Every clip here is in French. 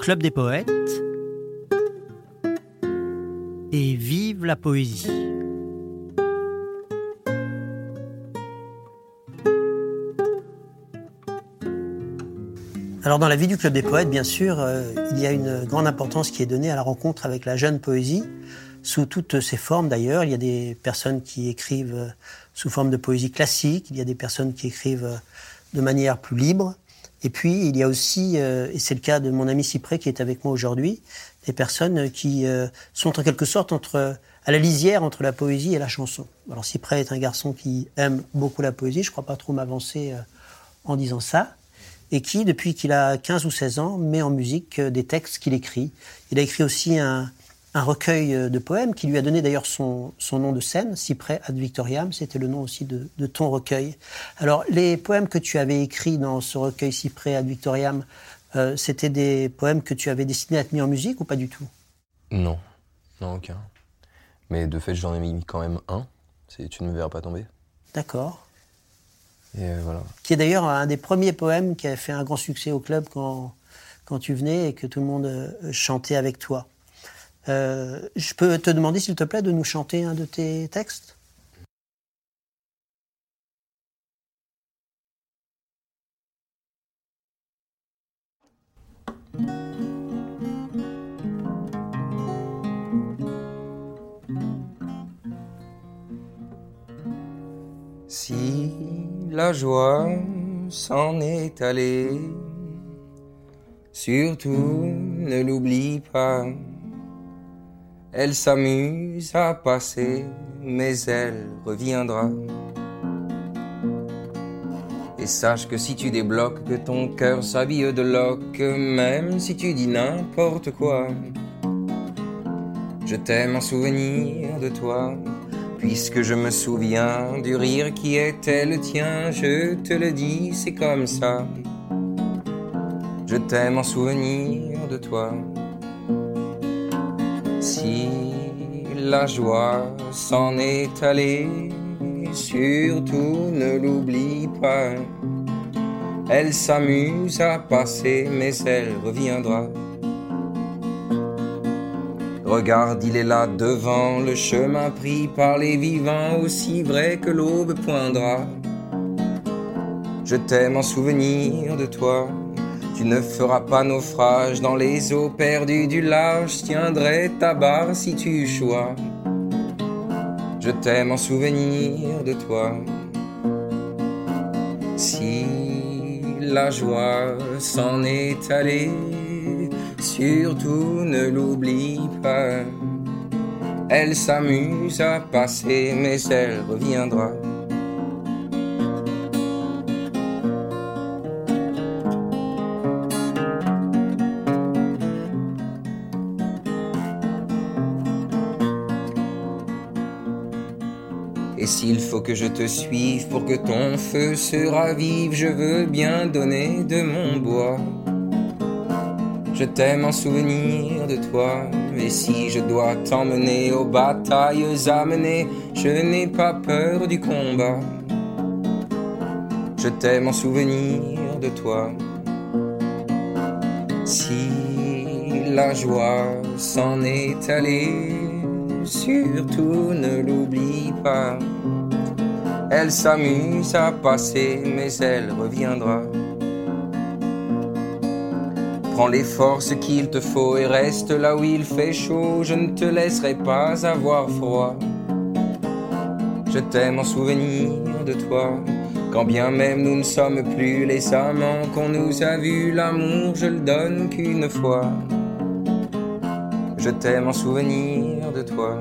Club des poètes et vive la poésie. Alors dans la vie du Club des poètes, bien sûr, euh, il y a une grande importance qui est donnée à la rencontre avec la jeune poésie, sous toutes ses formes d'ailleurs. Il y a des personnes qui écrivent euh, sous forme de poésie classique, il y a des personnes qui écrivent euh, de manière plus libre. Et puis il y a aussi, et c'est le cas de mon ami Cyprès qui est avec moi aujourd'hui, des personnes qui sont en quelque sorte entre, à la lisière entre la poésie et la chanson. Alors Cyprès est un garçon qui aime beaucoup la poésie, je ne crois pas trop m'avancer en disant ça et qui, depuis qu'il a 15 ou 16 ans, met en musique euh, des textes qu'il écrit. Il a écrit aussi un, recueil euh, de poèmes qui lui a donné d'ailleurs son, nom de scène, Cyprès ad Victoriam, c'était le nom aussi de, ton recueil. Alors, les poèmes que tu avais écrits dans ce recueil Cyprès ad Victoriam, euh, c'était des poèmes que tu avais destinés à être mis en musique ou pas du tout? Non, non, aucun. Mais de fait, j'en ai mis quand même un, Tu ne me verras pas tomber. D'accord. Euh, qui est d'ailleurs un des premiers poèmes qui a fait un grand succès au club quand, quand tu venais et que tout le monde euh, chantait avec toi. Euh, je peux te demander, s'il te plaît, de nous chanter un de tes textes? Si la joie s'en est allée. Surtout ne l'oublie pas. Elle s'amuse à passer, mais elle reviendra. Et sache que si tu débloques, que ton cœur s'habille de loques, même si tu dis n'importe quoi, je t'aime en souvenir de toi. Puisque je me souviens du rire qui était le tien, je te le dis, c'est comme ça. Je t'aime en souvenir de toi. La joie s'en est allée, surtout ne l'oublie pas. Elle s'amuse à passer, mais elle reviendra. Regarde, il est là devant le chemin pris par les vivants, aussi vrai que l'aube poindra. Je t'aime en souvenir de toi. Tu ne feras pas naufrage dans les eaux perdues du large. tiendrai ta barre si tu chois. Je t'aime en souvenir de toi. Si la joie s'en est allée Surtout ne l'oublie pas. Elle s'amuse à passer, mais elle reviendra. Que je te suive pour que ton feu se ravive, je veux bien donner de mon bois. Je t'aime en souvenir de toi, et si je dois t'emmener aux batailles amenées, je n'ai pas peur du combat. Je t'aime en souvenir de toi. Si la joie s'en est allée, surtout ne l'oublie pas. Elle s'amuse à passer, mais elle reviendra. Prends les forces qu'il te faut et reste là où il fait chaud. Je ne te laisserai pas avoir froid. Je t'aime en souvenir de toi. Quand bien même nous ne sommes plus les amants qu'on nous a vus, l'amour je le donne qu'une fois. Je t'aime en souvenir de toi.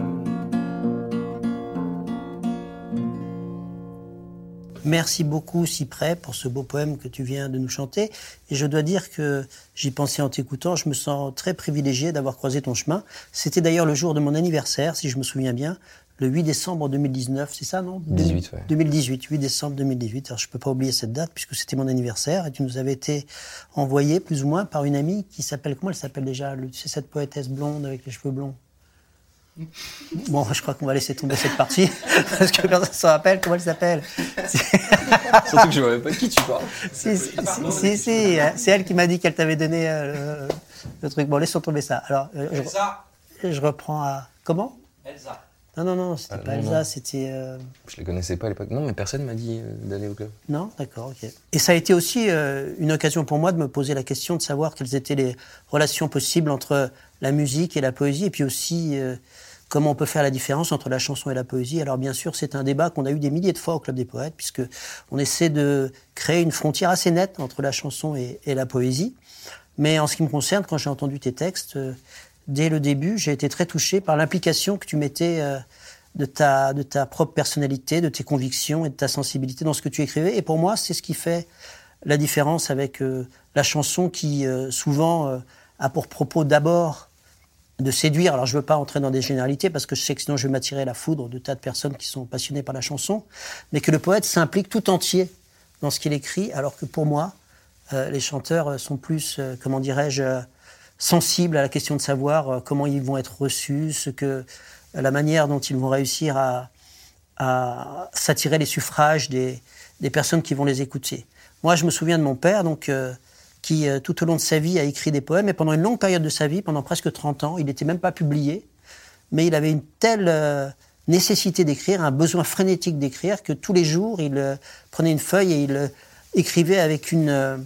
Merci beaucoup Cyprès pour ce beau poème que tu viens de nous chanter. Et je dois dire que j'y pensais en t'écoutant, je me sens très privilégié d'avoir croisé ton chemin. C'était d'ailleurs le jour de mon anniversaire, si je me souviens bien, le 8 décembre 2019, c'est ça, non? 18, ouais. 2018, 8 décembre 2018. Alors je ne peux pas oublier cette date puisque c'était mon anniversaire et tu nous avais été envoyé plus ou moins par une amie qui s'appelle, comment elle s'appelle déjà? C'est cette poétesse blonde avec les cheveux blonds Bon, je crois qu'on va laisser tomber cette partie, parce que personne ne se rappelle comment elle s'appelle? Surtout que je ne savais pas de qui tu parles. Si, si, si, si, c'est elle qui m'a dit qu'elle t'avait donné euh, le, le truc. Bon, laissons tomber ça. Alors, euh, Elsa. je, je reprends à... Comment? Elsa. Non, non, non, c'était Ah, pas non, Elsa, c'était... euh, Je les connaissais pas à l'époque. Non, mais personne m'a dit euh, d'aller au club. Non, d'accord, ok. Et ça a été aussi euh, une occasion pour moi de me poser la question de savoir quelles étaient les relations possibles entre la musique et la poésie, et puis aussi euh, comment on peut faire la différence entre la chanson et la poésie. Alors bien sûr, c'est un débat qu'on a eu des milliers de fois au Club des Poètes, puisque on essaie de créer une frontière assez nette entre la chanson et, la poésie. Mais en ce qui me concerne, quand j'ai entendu tes textes, euh, dès le début, j'ai été très touché par l'implication que tu mettais euh, de, ta, de ta propre personnalité, de tes convictions et de ta sensibilité dans ce que tu écrivais. Et pour moi, c'est ce qui fait la différence avec euh, la chanson qui, souvent, a pour propos d'abord de séduire. Alors, je ne veux pas entrer dans des généralités parce que je sais que sinon je vais m'attirer la foudre de tas de personnes qui sont passionnées par la chanson, mais que le poète s'implique tout entier dans ce qu'il écrit, alors que pour moi, euh, les chanteurs euh, sont plus, euh, comment dirais-je, sensibles à la question de savoir comment ils vont être reçus, ce que, la manière dont ils vont réussir à, s'attirer les suffrages des, des personnes qui vont les écouter. Moi, je me souviens de mon père, donc, qui, euh, tout au long de sa vie, a écrit des poèmes, et pendant une longue période de sa vie, pendant presque 30 ans, il n'était même pas publié, mais il avait une telle euh, nécessité d'écrire, un besoin frénétique d'écrire, que tous les jours, il euh, prenait une feuille et il écrivait avec une,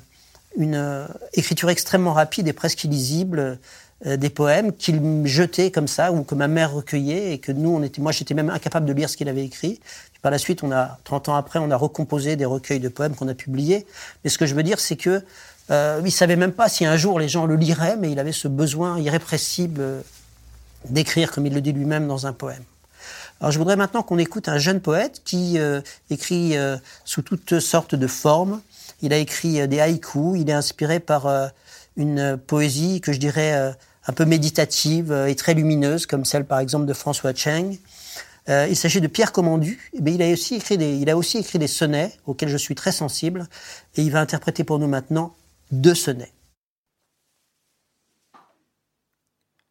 écriture extrêmement rapide et presque illisible des poèmes qu'il jetait comme ça, ou que ma mère recueillait, et que nous, moi j'étais même incapable de lire ce qu'il avait écrit. Puis par la suite, on a, 30 ans après, on a recomposé des recueils de poèmes qu'on a publiés. Mais ce que je veux dire, c'est que euh, il savait même pas si un jour les gens le liraient, mais il avait ce besoin irrépressible d'écrire, comme il le dit lui-même dans un poème. Alors je voudrais maintenant qu'on écoute un jeune poète qui euh, écrit euh, sous toutes sortes de formes. Il a écrit des haïkus, il est inspiré par une poésie que je dirais un peu méditative et très lumineuse, comme celle par exemple de François Cheng. Il s'agit de Pierre Commandu. Eh bien, il, a aussi écrit des, il a aussi écrit des sonnets auxquels je suis très sensible. Et il va interpréter pour nous maintenant deux sonnets.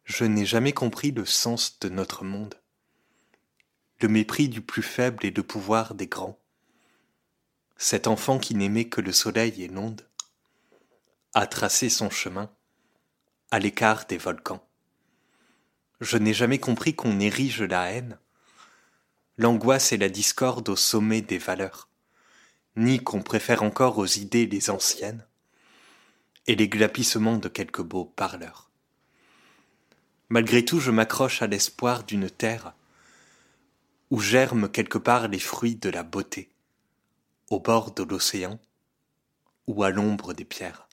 Je n'ai jamais compris le sens de notre monde. Le mépris du plus faible et le pouvoir des grands. Cet enfant qui n'aimait que le soleil et l'onde a tracé son chemin à l'écart des volcans. Je n'ai jamais compris qu'on érige la haine, l'angoisse et la discorde au sommet des valeurs, ni qu'on préfère encore aux idées les anciennes et les glapissements de quelques beaux parleurs. Malgré tout, je m'accroche à l'espoir d'une terre où germent quelque part les fruits de la beauté, au bord de l'océan ou à l'ombre des pierres.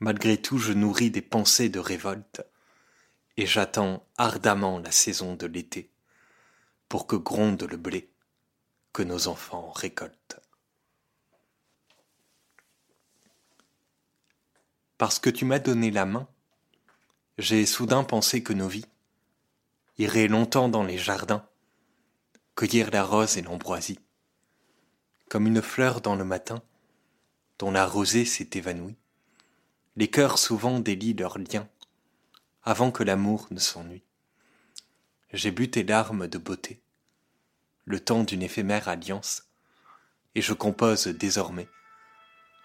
Malgré tout, je nourris des pensées de révolte et j'attends ardemment la saison de l'été pour que gronde le blé que nos enfants récoltent. Parce que tu m'as donné la main, j'ai soudain pensé que nos vies iraient longtemps dans les jardins, cueillir la rose et l'ambroisie, comme une fleur dans le matin, dont la rosée s'est évanouie. Les cœurs souvent délient leurs liens, avant que l'amour ne s'ennuie. J'ai bu tes larmes de beauté, le temps d'une éphémère alliance, et je compose désormais,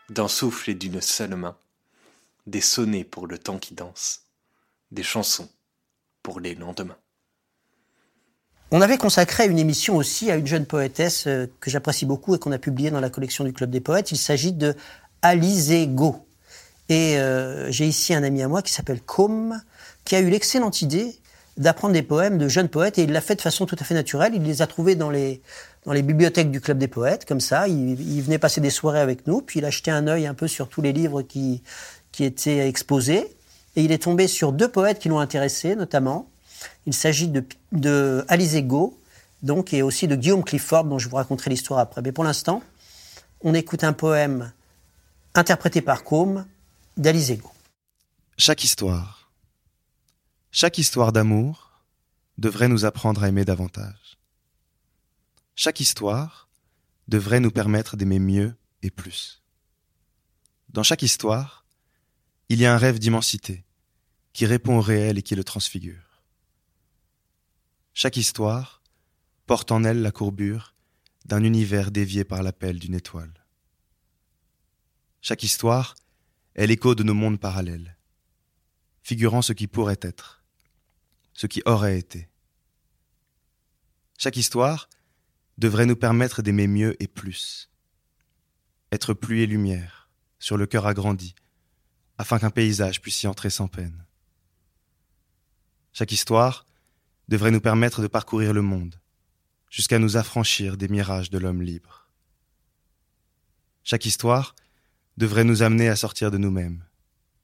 d'un souffle et d'une seule main, des sonnets pour le temps qui danse des chansons pour les lendemains. On avait consacré une émission aussi à une jeune poétesse euh, que j'apprécie beaucoup et qu'on a publiée dans la collection du Club des Poètes. Il s'agit de Alizé Go. Et euh, j'ai ici un ami à moi qui s'appelle Com, qui a eu l'excellente idée d'apprendre des poèmes de jeunes poètes et il l'a fait de façon tout à fait naturelle. Il les a trouvés dans les, dans les bibliothèques du Club des Poètes, comme ça. Il, il venait passer des soirées avec nous, puis il a jeté un œil un peu sur tous les livres qui, qui étaient exposés. Et il est tombé sur deux poètes qui l'ont intéressé, notamment. Il s'agit de, de Alice Ego, donc, et aussi de Guillaume Clifford, dont je vous raconterai l'histoire après. Mais pour l'instant, on écoute un poème interprété par Combe d'Alice Ego. Chaque histoire, chaque histoire d'amour devrait nous apprendre à aimer davantage. Chaque histoire devrait nous permettre d'aimer mieux et plus. Dans chaque histoire, il y a un rêve d'immensité qui répond au réel et qui le transfigure. Chaque histoire porte en elle la courbure d'un univers dévié par l'appel d'une étoile. Chaque histoire est l'écho de nos mondes parallèles, figurant ce qui pourrait être, ce qui aurait été. Chaque histoire devrait nous permettre d'aimer mieux et plus, être pluie et lumière, sur le cœur agrandi, afin qu'un paysage puisse y entrer sans peine. Chaque histoire devrait nous permettre de parcourir le monde, jusqu'à nous affranchir des mirages de l'homme libre. Chaque histoire devrait nous amener à sortir de nous-mêmes,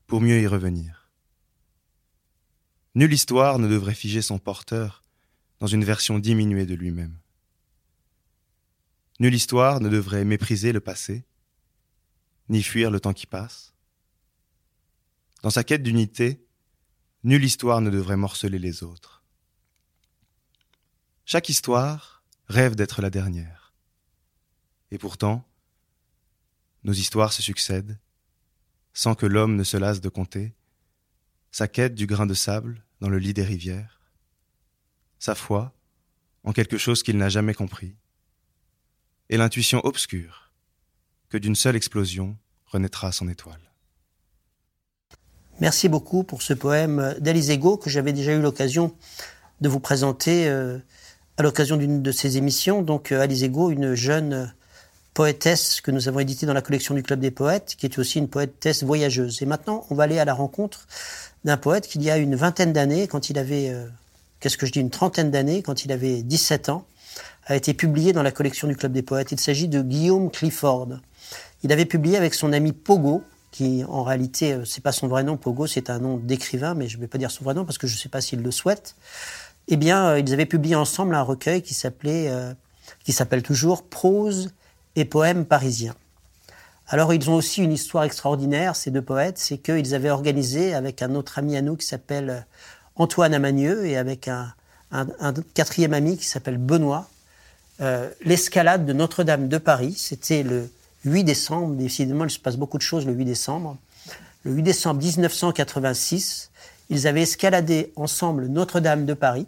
pour mieux y revenir. Nulle histoire ne devrait figer son porteur dans une version diminuée de lui-même. Nulle histoire ne devrait mépriser le passé, ni fuir le temps qui passe. Dans sa quête d'unité, nulle histoire ne devrait morceler les autres. Chaque histoire rêve d'être la dernière. Et pourtant, nos histoires se succèdent, sans que l'homme ne se lasse de compter, sa quête du grain de sable dans le lit des rivières, sa foi en quelque chose qu'il n'a jamais compris, et l'intuition obscure que d'une seule explosion renaîtra son étoile. Merci beaucoup pour ce poème d'Alice Ego que j'avais déjà eu l'occasion de vous présenter euh, à l'occasion d'une de ces émissions. Donc euh, Alice Ego, une jeune poétesse que nous avons éditée dans la collection du Club des Poètes, qui est aussi une poétesse voyageuse. Et maintenant, on va aller à la rencontre d'un poète qui, il y a une vingtaine d'années, quand il avait, euh, qu'est-ce que je dis, une trentaine d'années, quand il avait 17 ans, a été publié dans la collection du Club des Poètes. Il s'agit de Guillaume Clifford. Il avait publié avec son ami Pogo, qui en réalité, euh, c'est pas son vrai nom, Pogo, c'est un nom d'écrivain, mais je ne vais pas dire son vrai nom parce que je ne sais pas s'il le souhaite. Eh bien, euh, ils avaient publié ensemble un recueil qui s'appelait, qui s'appelle toujours Prose et poèmes parisiens. Alors ils ont aussi une histoire extraordinaire, ces deux poètes, c'est qu'ils avaient organisé avec un autre ami à nous qui s'appelle euh, Antoine Amanieu et avec un, quatrième ami qui s'appelle Benoît, euh, l'escalade de Notre-Dame de Paris. C'était le 8 décembre, décidément il se passe beaucoup de choses le 8 décembre. Le 8 décembre 1986, ils avaient escaladé ensemble Notre-Dame de Paris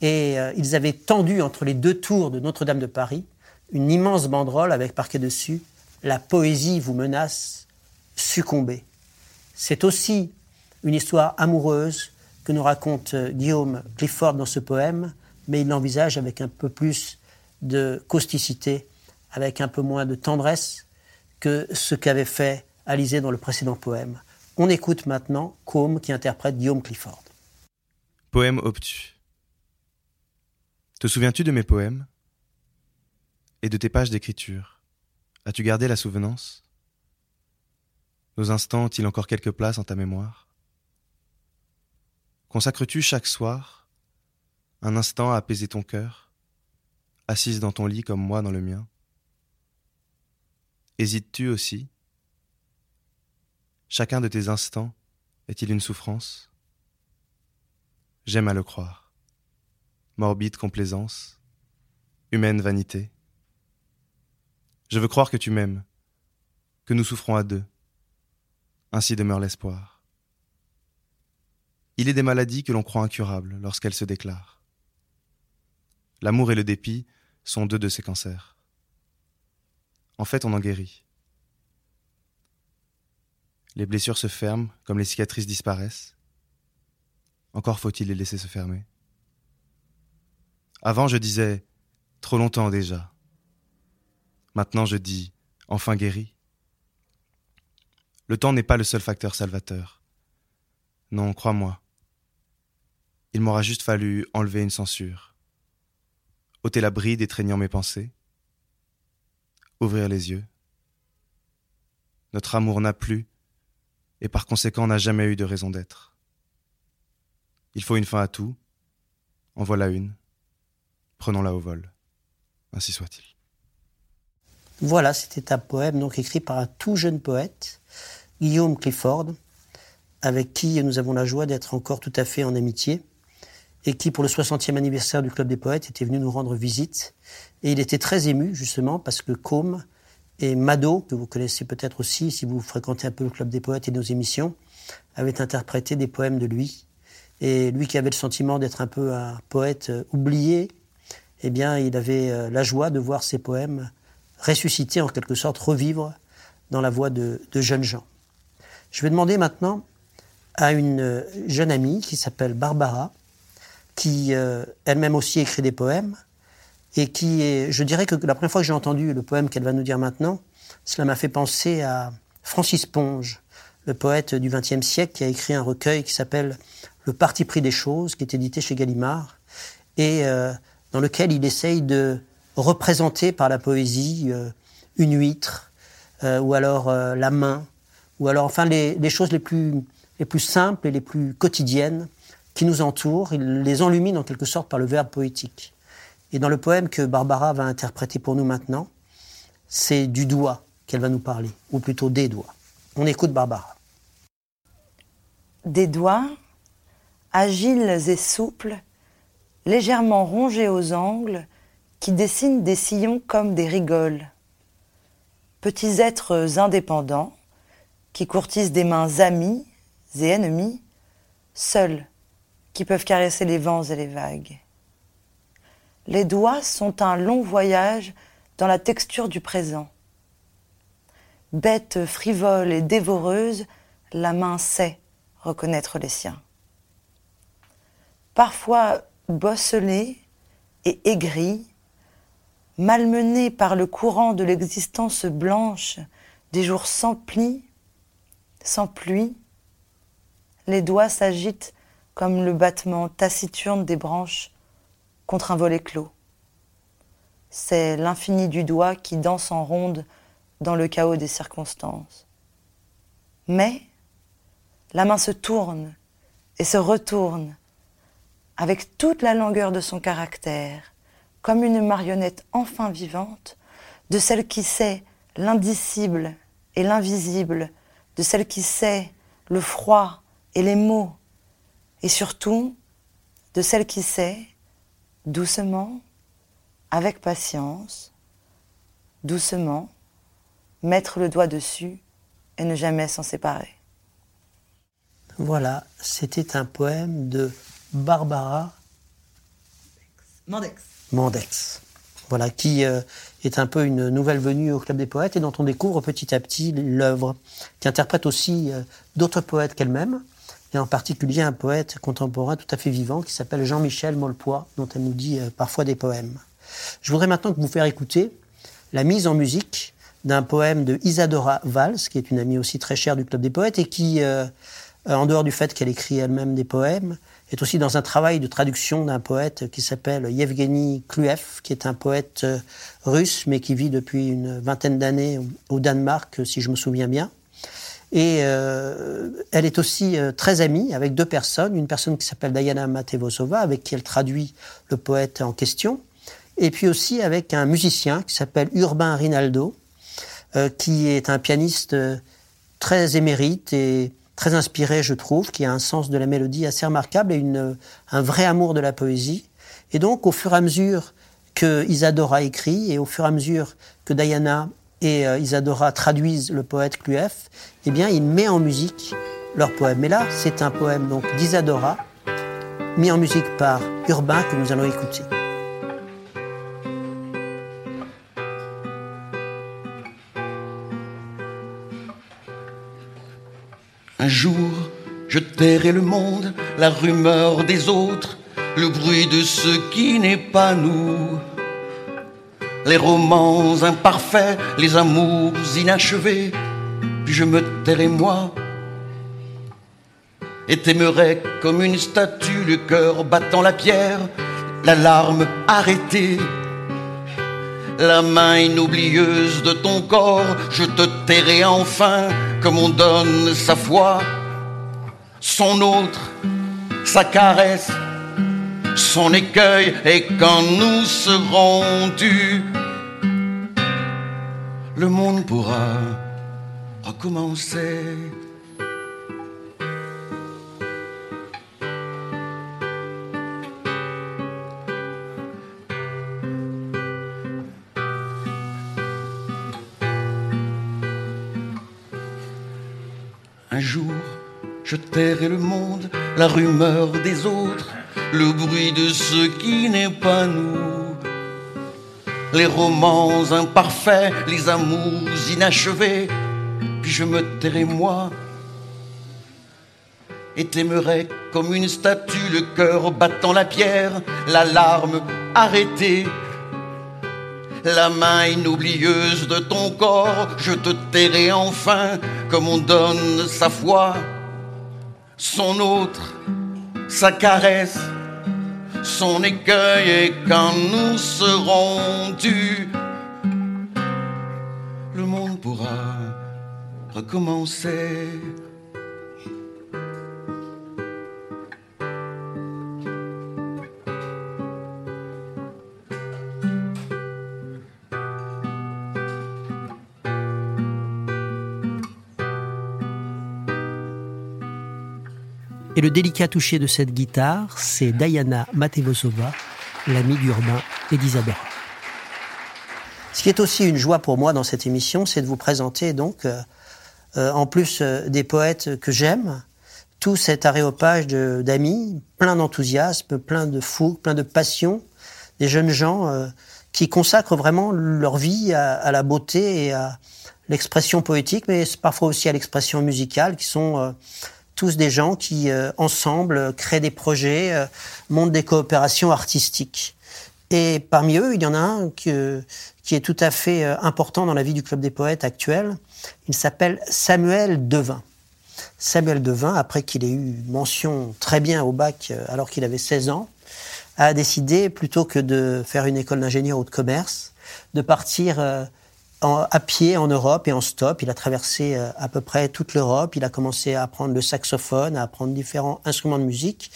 et euh, ils avaient tendu entre les deux tours de Notre-Dame de Paris une immense banderole avec marqué dessus La poésie vous menace, succombez. C'est aussi une histoire amoureuse que nous raconte euh, Guillaume Clifford dans ce poème, mais il l'envisage avec un peu plus de causticité, avec un peu moins de tendresse que ce qu'avait fait Alizé dans le précédent poème. On écoute maintenant Combe qui interprète Guillaume Clifford. Poème obtus. Te souviens-tu de mes poèmes et de tes pages d'écriture? As-tu gardé la souvenance? Nos instants ont-ils encore quelque place en ta mémoire? Consacres-tu chaque soir un instant à apaiser ton cœur, assise dans ton lit comme moi dans le mien? Hésites-tu aussi? Chacun de tes instants est-il une souffrance? J'aime à le croire. Morbide complaisance, humaine vanité. Je veux croire que tu m'aimes, que nous souffrons à deux. Ainsi demeure l'espoir. Il est des maladies que l'on croit incurables lorsqu'elles se déclarent. L'amour et le dépit sont deux de ces cancers. En fait, on en guérit. Les blessures se ferment comme les cicatrices disparaissent. Encore faut-il les laisser se fermer. Avant, je disais, trop longtemps déjà. Maintenant je dis, enfin guéri. Le temps n'est pas le seul facteur salvateur. Non, crois-moi. Il m'aura juste fallu enlever une censure, ôter la bride étreignant mes pensées, ouvrir les yeux. Notre amour n'a plus, et par conséquent n'a jamais eu de raison d'être. Il faut une fin à tout, en voilà une, prenons-la au vol, ainsi soit-il. Voilà, c'était un poème donc écrit par un tout jeune poète, Guillaume Clifford, avec qui nous avons la joie d'être encore tout à fait en amitié, et qui, pour le 60e anniversaire du Club des Poètes, était venu nous rendre visite. Et il était très ému, justement, parce que Combe et Mado, que vous connaissez peut-être aussi si vous fréquentez un peu le Club des Poètes et nos émissions, avaient interprété des poèmes de lui. Et lui qui avait le sentiment d'être un peu un poète euh, oublié, eh bien, il avait euh, la joie de voir ses poèmes ressusciter, en quelque sorte, revivre dans la voix de, jeunes gens. Je vais demander maintenant à une euh, jeune amie qui s'appelle Barbara, qui elle-même aussi écrit des poèmes, et qui est, je dirais que la première fois que j'ai entendu le poème qu'elle va nous dire maintenant, cela m'a fait penser à Francis Ponge, le poète du XXe siècle qui a écrit un recueil qui s'appelle Le parti pris des choses, qui est édité chez Gallimard, et euh, dans lequel il essaye de représenter par la poésie euh, une huître, euh, ou alors la main, ou alors enfin les, les, choses les plus, les plus simples et les plus quotidiennes qui nous entourent. Il les enlumine en quelque sorte par le verbe poétique. Et dans le poème que Barbara va interpréter pour nous maintenant, c'est du doigt qu'elle va nous parler, ou plutôt des doigts. On écoute Barbara. Des doigts, agiles et souples, légèrement rongés aux angles, qui dessinent des sillons comme des rigoles. Petits êtres indépendants, qui courtisent des mains amies et ennemies, seuls, qui peuvent caresser les vents et les vagues. Les doigts sont un long voyage dans la texture du présent. Bête frivole et dévoreuse, la main sait reconnaître les siens. Parfois bosselée et aigrie, malmenée par le courant de l'existence blanche des jours sans plis, sans pluie, les doigts s'agitent comme le battement taciturne des branches contre un volet clos. C'est l'infini du doigt qui danse en ronde dans le chaos des circonstances. Mais la main se tourne et se retourne avec toute la langueur de son caractère, comme une marionnette enfin vivante, de celle qui sait l'indicible et l'invisible, de celle qui sait le froid et les mots, et surtout de celle qui sait, doucement, avec patience, doucement, mettre le doigt dessus et ne jamais s'en séparer. Voilà, c'était un poème de Barbara Mandex. Mandex. Voilà, qui euh, est un peu une nouvelle venue au Club des Poètes et dont on découvre petit à petit l'œuvre, qui interprète aussi euh, d'autres poètes qu'elle-même, et en particulier un poète contemporain tout à fait vivant qui s'appelle Jean-Michel Molpois, dont elle nous dit euh, parfois des poèmes. Je voudrais maintenant vous faire écouter la mise en musique d'un poème de Isadora Valls, qui est une amie aussi très chère du Club des Poètes et qui, euh, en dehors du fait qu'elle écrit elle-même des poèmes, est aussi dans un travail de traduction d'un poète qui s'appelle Yevgeny Kluev, qui est un poète euh, russe, mais qui vit depuis une vingtaine d'années au Danemark, si je me souviens bien. Et euh, elle est aussi très amie avec deux personnes, une personne qui s'appelle Diana Matevosova, avec qui elle traduit le poète en question, et puis aussi avec un musicien qui s'appelle Urbain Rinaldo, euh, qui est un pianiste euh, très émérite et très inspiré, je trouve, qui a un sens de la mélodie assez remarquable et une, euh, un vrai amour de la poésie. Et donc, au fur et à mesure que Isadora écrit et au fur et à mesure que Diana et Isadora traduisent le poète Cluef, eh bien, il met en musique leur poème. Mais là, c'est un poème donc d'Isadora, mis en musique par Urbain que nous allons écouter. Un jour, je tairai le monde, la rumeur des autres, le bruit de ce qui n'est pas nous. Les romans imparfaits, les amours inachevés, je me tairai moi et t'aimerai comme une statue, le cœur battant la pierre, la larme arrêtée. La main inoublieuse de ton corps, je te tairai enfin comme on donne sa foi, son autre, sa caresse, son écueil, et quand nous serons dus, le monde pourra recommencer. Un jour, Je tairai le monde, la rumeur des autres, le bruit de ce qui n'est pas nous. Les romans imparfaits, les amours inachevés, je me tairai moi et t'aimerai comme une statue, le cœur battant la pierre, la larme arrêtée. La main inoublieuse de ton corps, je te tairai enfin comme on donne sa foi, son autre, sa caresse, son écueil, et quand nous serons dus, recommencer. Et le délicat toucher de cette guitare, c'est Diana Matevosova, l'amie d'Urbain et d'Isabella. Ce qui est aussi une joie pour moi dans cette émission, c'est de vous présenter donc, euh, en plus euh, des poètes que j'aime, tout cet aréopage d'amis, plein d'enthousiasme, plein de fougue, plein de passion, des jeunes gens qui consacrent vraiment leur vie à, à la beauté et à l'expression poétique, mais parfois aussi à l'expression musicale, qui sont tous des gens qui, euh, ensemble, créent des projets, euh, montent des coopérations artistiques. Et parmi eux, il y en a un qui, est tout à fait euh, important dans la vie du Club des Poètes actuel. Il s'appelle Samuel Devin. Samuel Devin, après qu'il ait eu mention très bien au bac alors qu'il avait 16 ans, a décidé, plutôt que de faire une école d'ingénieur ou de commerce, de partir à pied en Europe et en stop. Il a traversé euh, à peu près toute l'Europe. Il a commencé à apprendre le saxophone, à apprendre différents instruments de musique.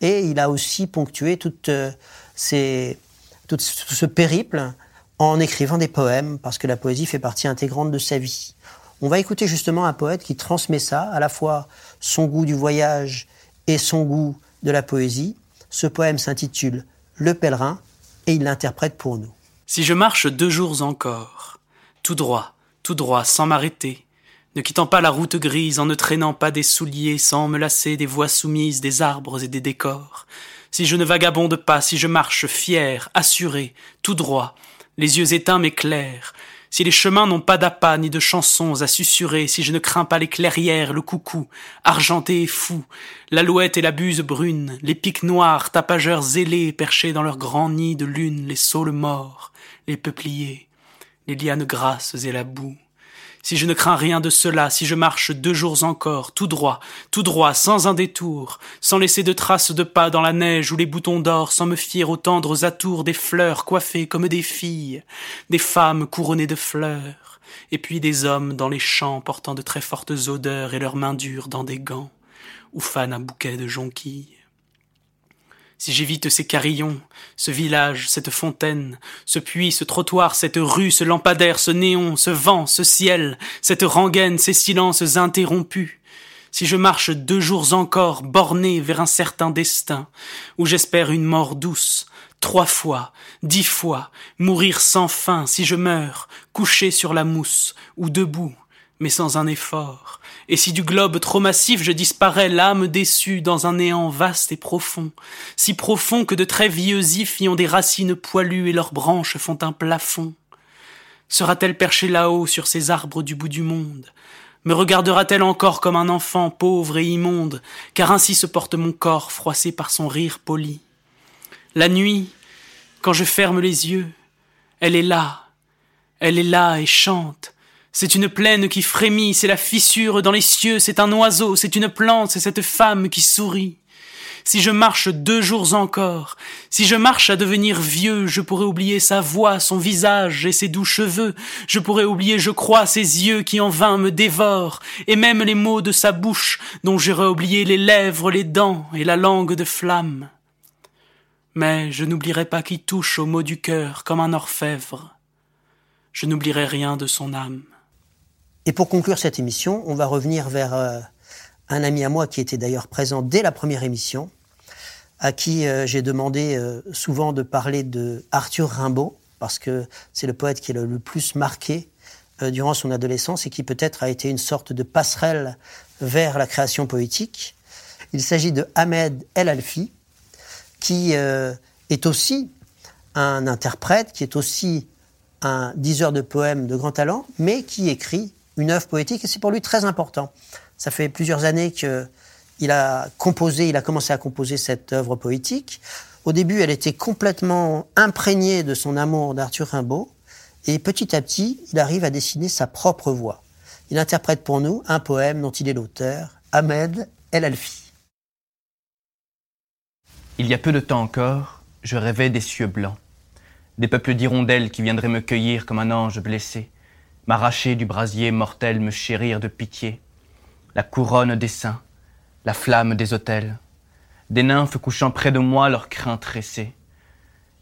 Et il a aussi ponctué toute, euh, ces, tout ce périple en écrivant des poèmes, parce que la poésie fait partie intégrante de sa vie. On va écouter justement un poète qui transmet ça, à la fois son goût du voyage et son goût de la poésie. Ce poème s'intitule Le pèlerin et il l'interprète pour nous. Si je marche deux jours encore, tout droit, tout droit, sans m'arrêter, ne quittant pas la route grise, en ne traînant pas des souliers, sans me lasser des voies soumises, des arbres et des décors. Si je ne vagabonde pas, si je marche fier, assuré, tout droit, les yeux éteints mais clairs, si les chemins n'ont pas d'appât ni de chansons à susurrer, si je ne crains pas les clairières, le coucou, argenté et fou, l'alouette et la buse brune, les pics noirs, tapageurs zélés, perchés dans leurs grands nids de lune, les saules morts, les peupliers, les lianes grasses et la boue. Si je ne crains rien de cela, si je marche deux jours encore, tout droit, tout droit, sans un détour, sans laisser de traces de pas dans la neige ou les boutons d'or, sans me fier aux tendres atours des fleurs coiffées comme des filles, des femmes couronnées de fleurs, et puis des hommes dans les champs portant de très fortes odeurs et leurs mains dures dans des gants, ou fanent un bouquet de jonquilles si j'évite ces carillons, ce village, cette fontaine, ce puits, ce trottoir, cette rue, ce lampadaire, ce néon, ce vent, ce ciel, cette rengaine, ces silences interrompus, si je marche deux jours encore borné vers un certain destin, où j'espère une mort douce, trois fois, dix fois, mourir sans fin, si je meurs, couché sur la mousse, ou debout, mais sans un effort, et si du globe trop massif je disparais, l'âme déçue dans un néant vaste et profond, si profond que de très vieux ifs y ont des racines poilues et leurs branches font un plafond, sera-t-elle perchée là-haut sur ces arbres du bout du monde? Me regardera-t-elle encore comme un enfant pauvre et immonde, car ainsi se porte mon corps froissé par son rire poli? La nuit, quand je ferme les yeux, elle est là, elle est là et chante, c'est une plaine qui frémit, c'est la fissure dans les cieux, c'est un oiseau, c'est une plante, c'est cette femme qui sourit. Si je marche deux jours encore, si je marche à devenir vieux, je pourrais oublier sa voix, son visage et ses doux cheveux, je pourrais oublier, je crois, ses yeux qui en vain me dévorent, et même les mots de sa bouche, dont j'aurais oublié les lèvres, les dents et la langue de flamme. Mais je n'oublierai pas qui touche aux mots du cœur comme un orfèvre. Je n'oublierai rien de son âme. Et pour conclure cette émission, on va revenir vers euh, un ami à moi qui était d'ailleurs présent dès la première émission, à qui euh, j'ai demandé euh, souvent de parler de Arthur Rimbaud, parce que c'est le poète qui est le, plus marqué durant son adolescence et qui peut-être a été une sorte de passerelle vers la création poétique. Il s'agit de Ahmed El Alfi, qui est aussi un interprète, qui est aussi un diseur de poèmes de grand talent, mais qui écrit une œuvre poétique, et c'est pour lui très important. Ça fait plusieurs années qu'il a composé, il a commencé à composer cette œuvre poétique. Au début, elle était complètement imprégnée de son amour d'Arthur Rimbaud, et petit à petit, il arrive à dessiner sa propre voix. Il interprète pour nous un poème dont il est l'auteur, Ahmed El Alfi. Il y a peu de temps encore, je rêvais des cieux blancs, des peuples d'hirondelles qui viendraient me cueillir comme un ange blessé, m'arracher du brasier mortel, me chérir de pitié, la couronne des saints, la flamme des autels, des nymphes couchant près de moi leurs crins tressés.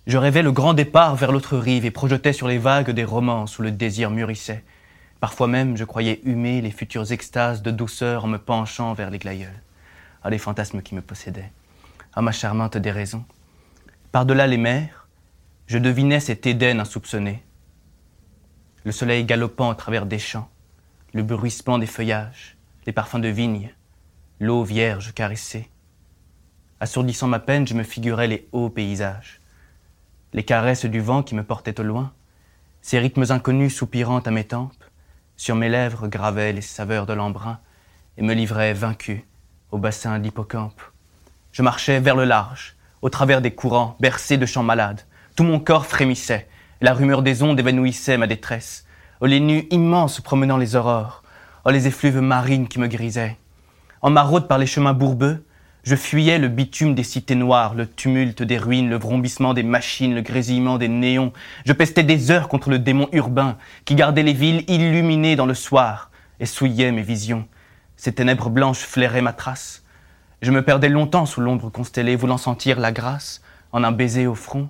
Je rêvais le grand départ vers l'autre rive et projetais sur les vagues des romances où le désir mûrissait. Parfois même, je croyais humer les futures extases de douceur en me penchant vers les glaïeuls. Ah, les fantasmes qui me possédaient à ma charmante déraison. Par-delà les mers, je devinais cet Éden insoupçonné. Le soleil galopant à travers des champs, le bruissement des feuillages, les parfums de vigne, l'eau vierge caressée. Assourdissant ma peine, je me figurais les hauts paysages, les caresses du vent qui me portait au loin, ces rythmes inconnus soupirant à mes tempes, sur mes lèvres gravaient les saveurs de l'embrun et me livraient vaincu au bassin d'hippocampe je marchais vers le large, au travers des courants, bercés de chants malades. Tout mon corps frémissait, la rumeur des ondes évanouissait ma détresse. Oh, les nues immenses promenant les aurores. Oh, les effluves marines qui me grisaient. En maraude par les chemins bourbeux, je fuyais le bitume des cités noires, le tumulte des ruines, le vrombissement des machines, le grésillement des néons. Je pestais des heures contre le démon urbain qui gardait les villes illuminées dans le soir et souillait mes visions. Ces ténèbres blanches flairaient ma trace. Je me perdais longtemps sous l'ombre constellée, voulant sentir la grâce en un baiser au front,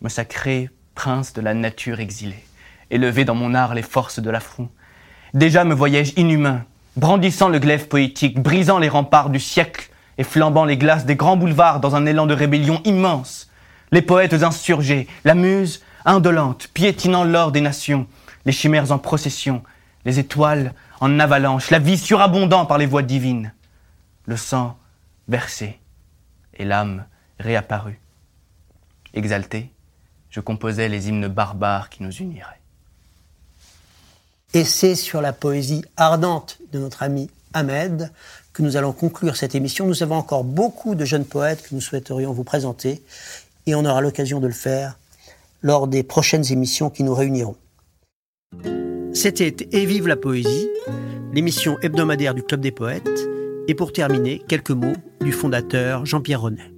me sacrer prince de la nature exilée, élever dans mon art les forces de l'affront. Déjà me voyais-je inhumain, brandissant le glaive poétique, brisant les remparts du siècle et flambant les glaces des grands boulevards dans un élan de rébellion immense. Les poètes insurgés, la muse indolente, piétinant l'or des nations, les chimères en procession, les étoiles en avalanche, la vie surabondant par les voies divines. Le sang versé, et l'âme réapparue. Exalté, je composais les hymnes barbares qui nous uniraient. Et c'est sur la poésie ardente de notre ami Ahmed que nous allons conclure cette émission. Nous avons encore beaucoup de jeunes poètes que nous souhaiterions vous présenter et on aura l'occasion de le faire lors des prochaines émissions qui nous réuniront. C'était Et vive la poésie, l'émission hebdomadaire du Club des poètes. Et pour terminer, quelques mots du fondateur Jean-Pierre Renet.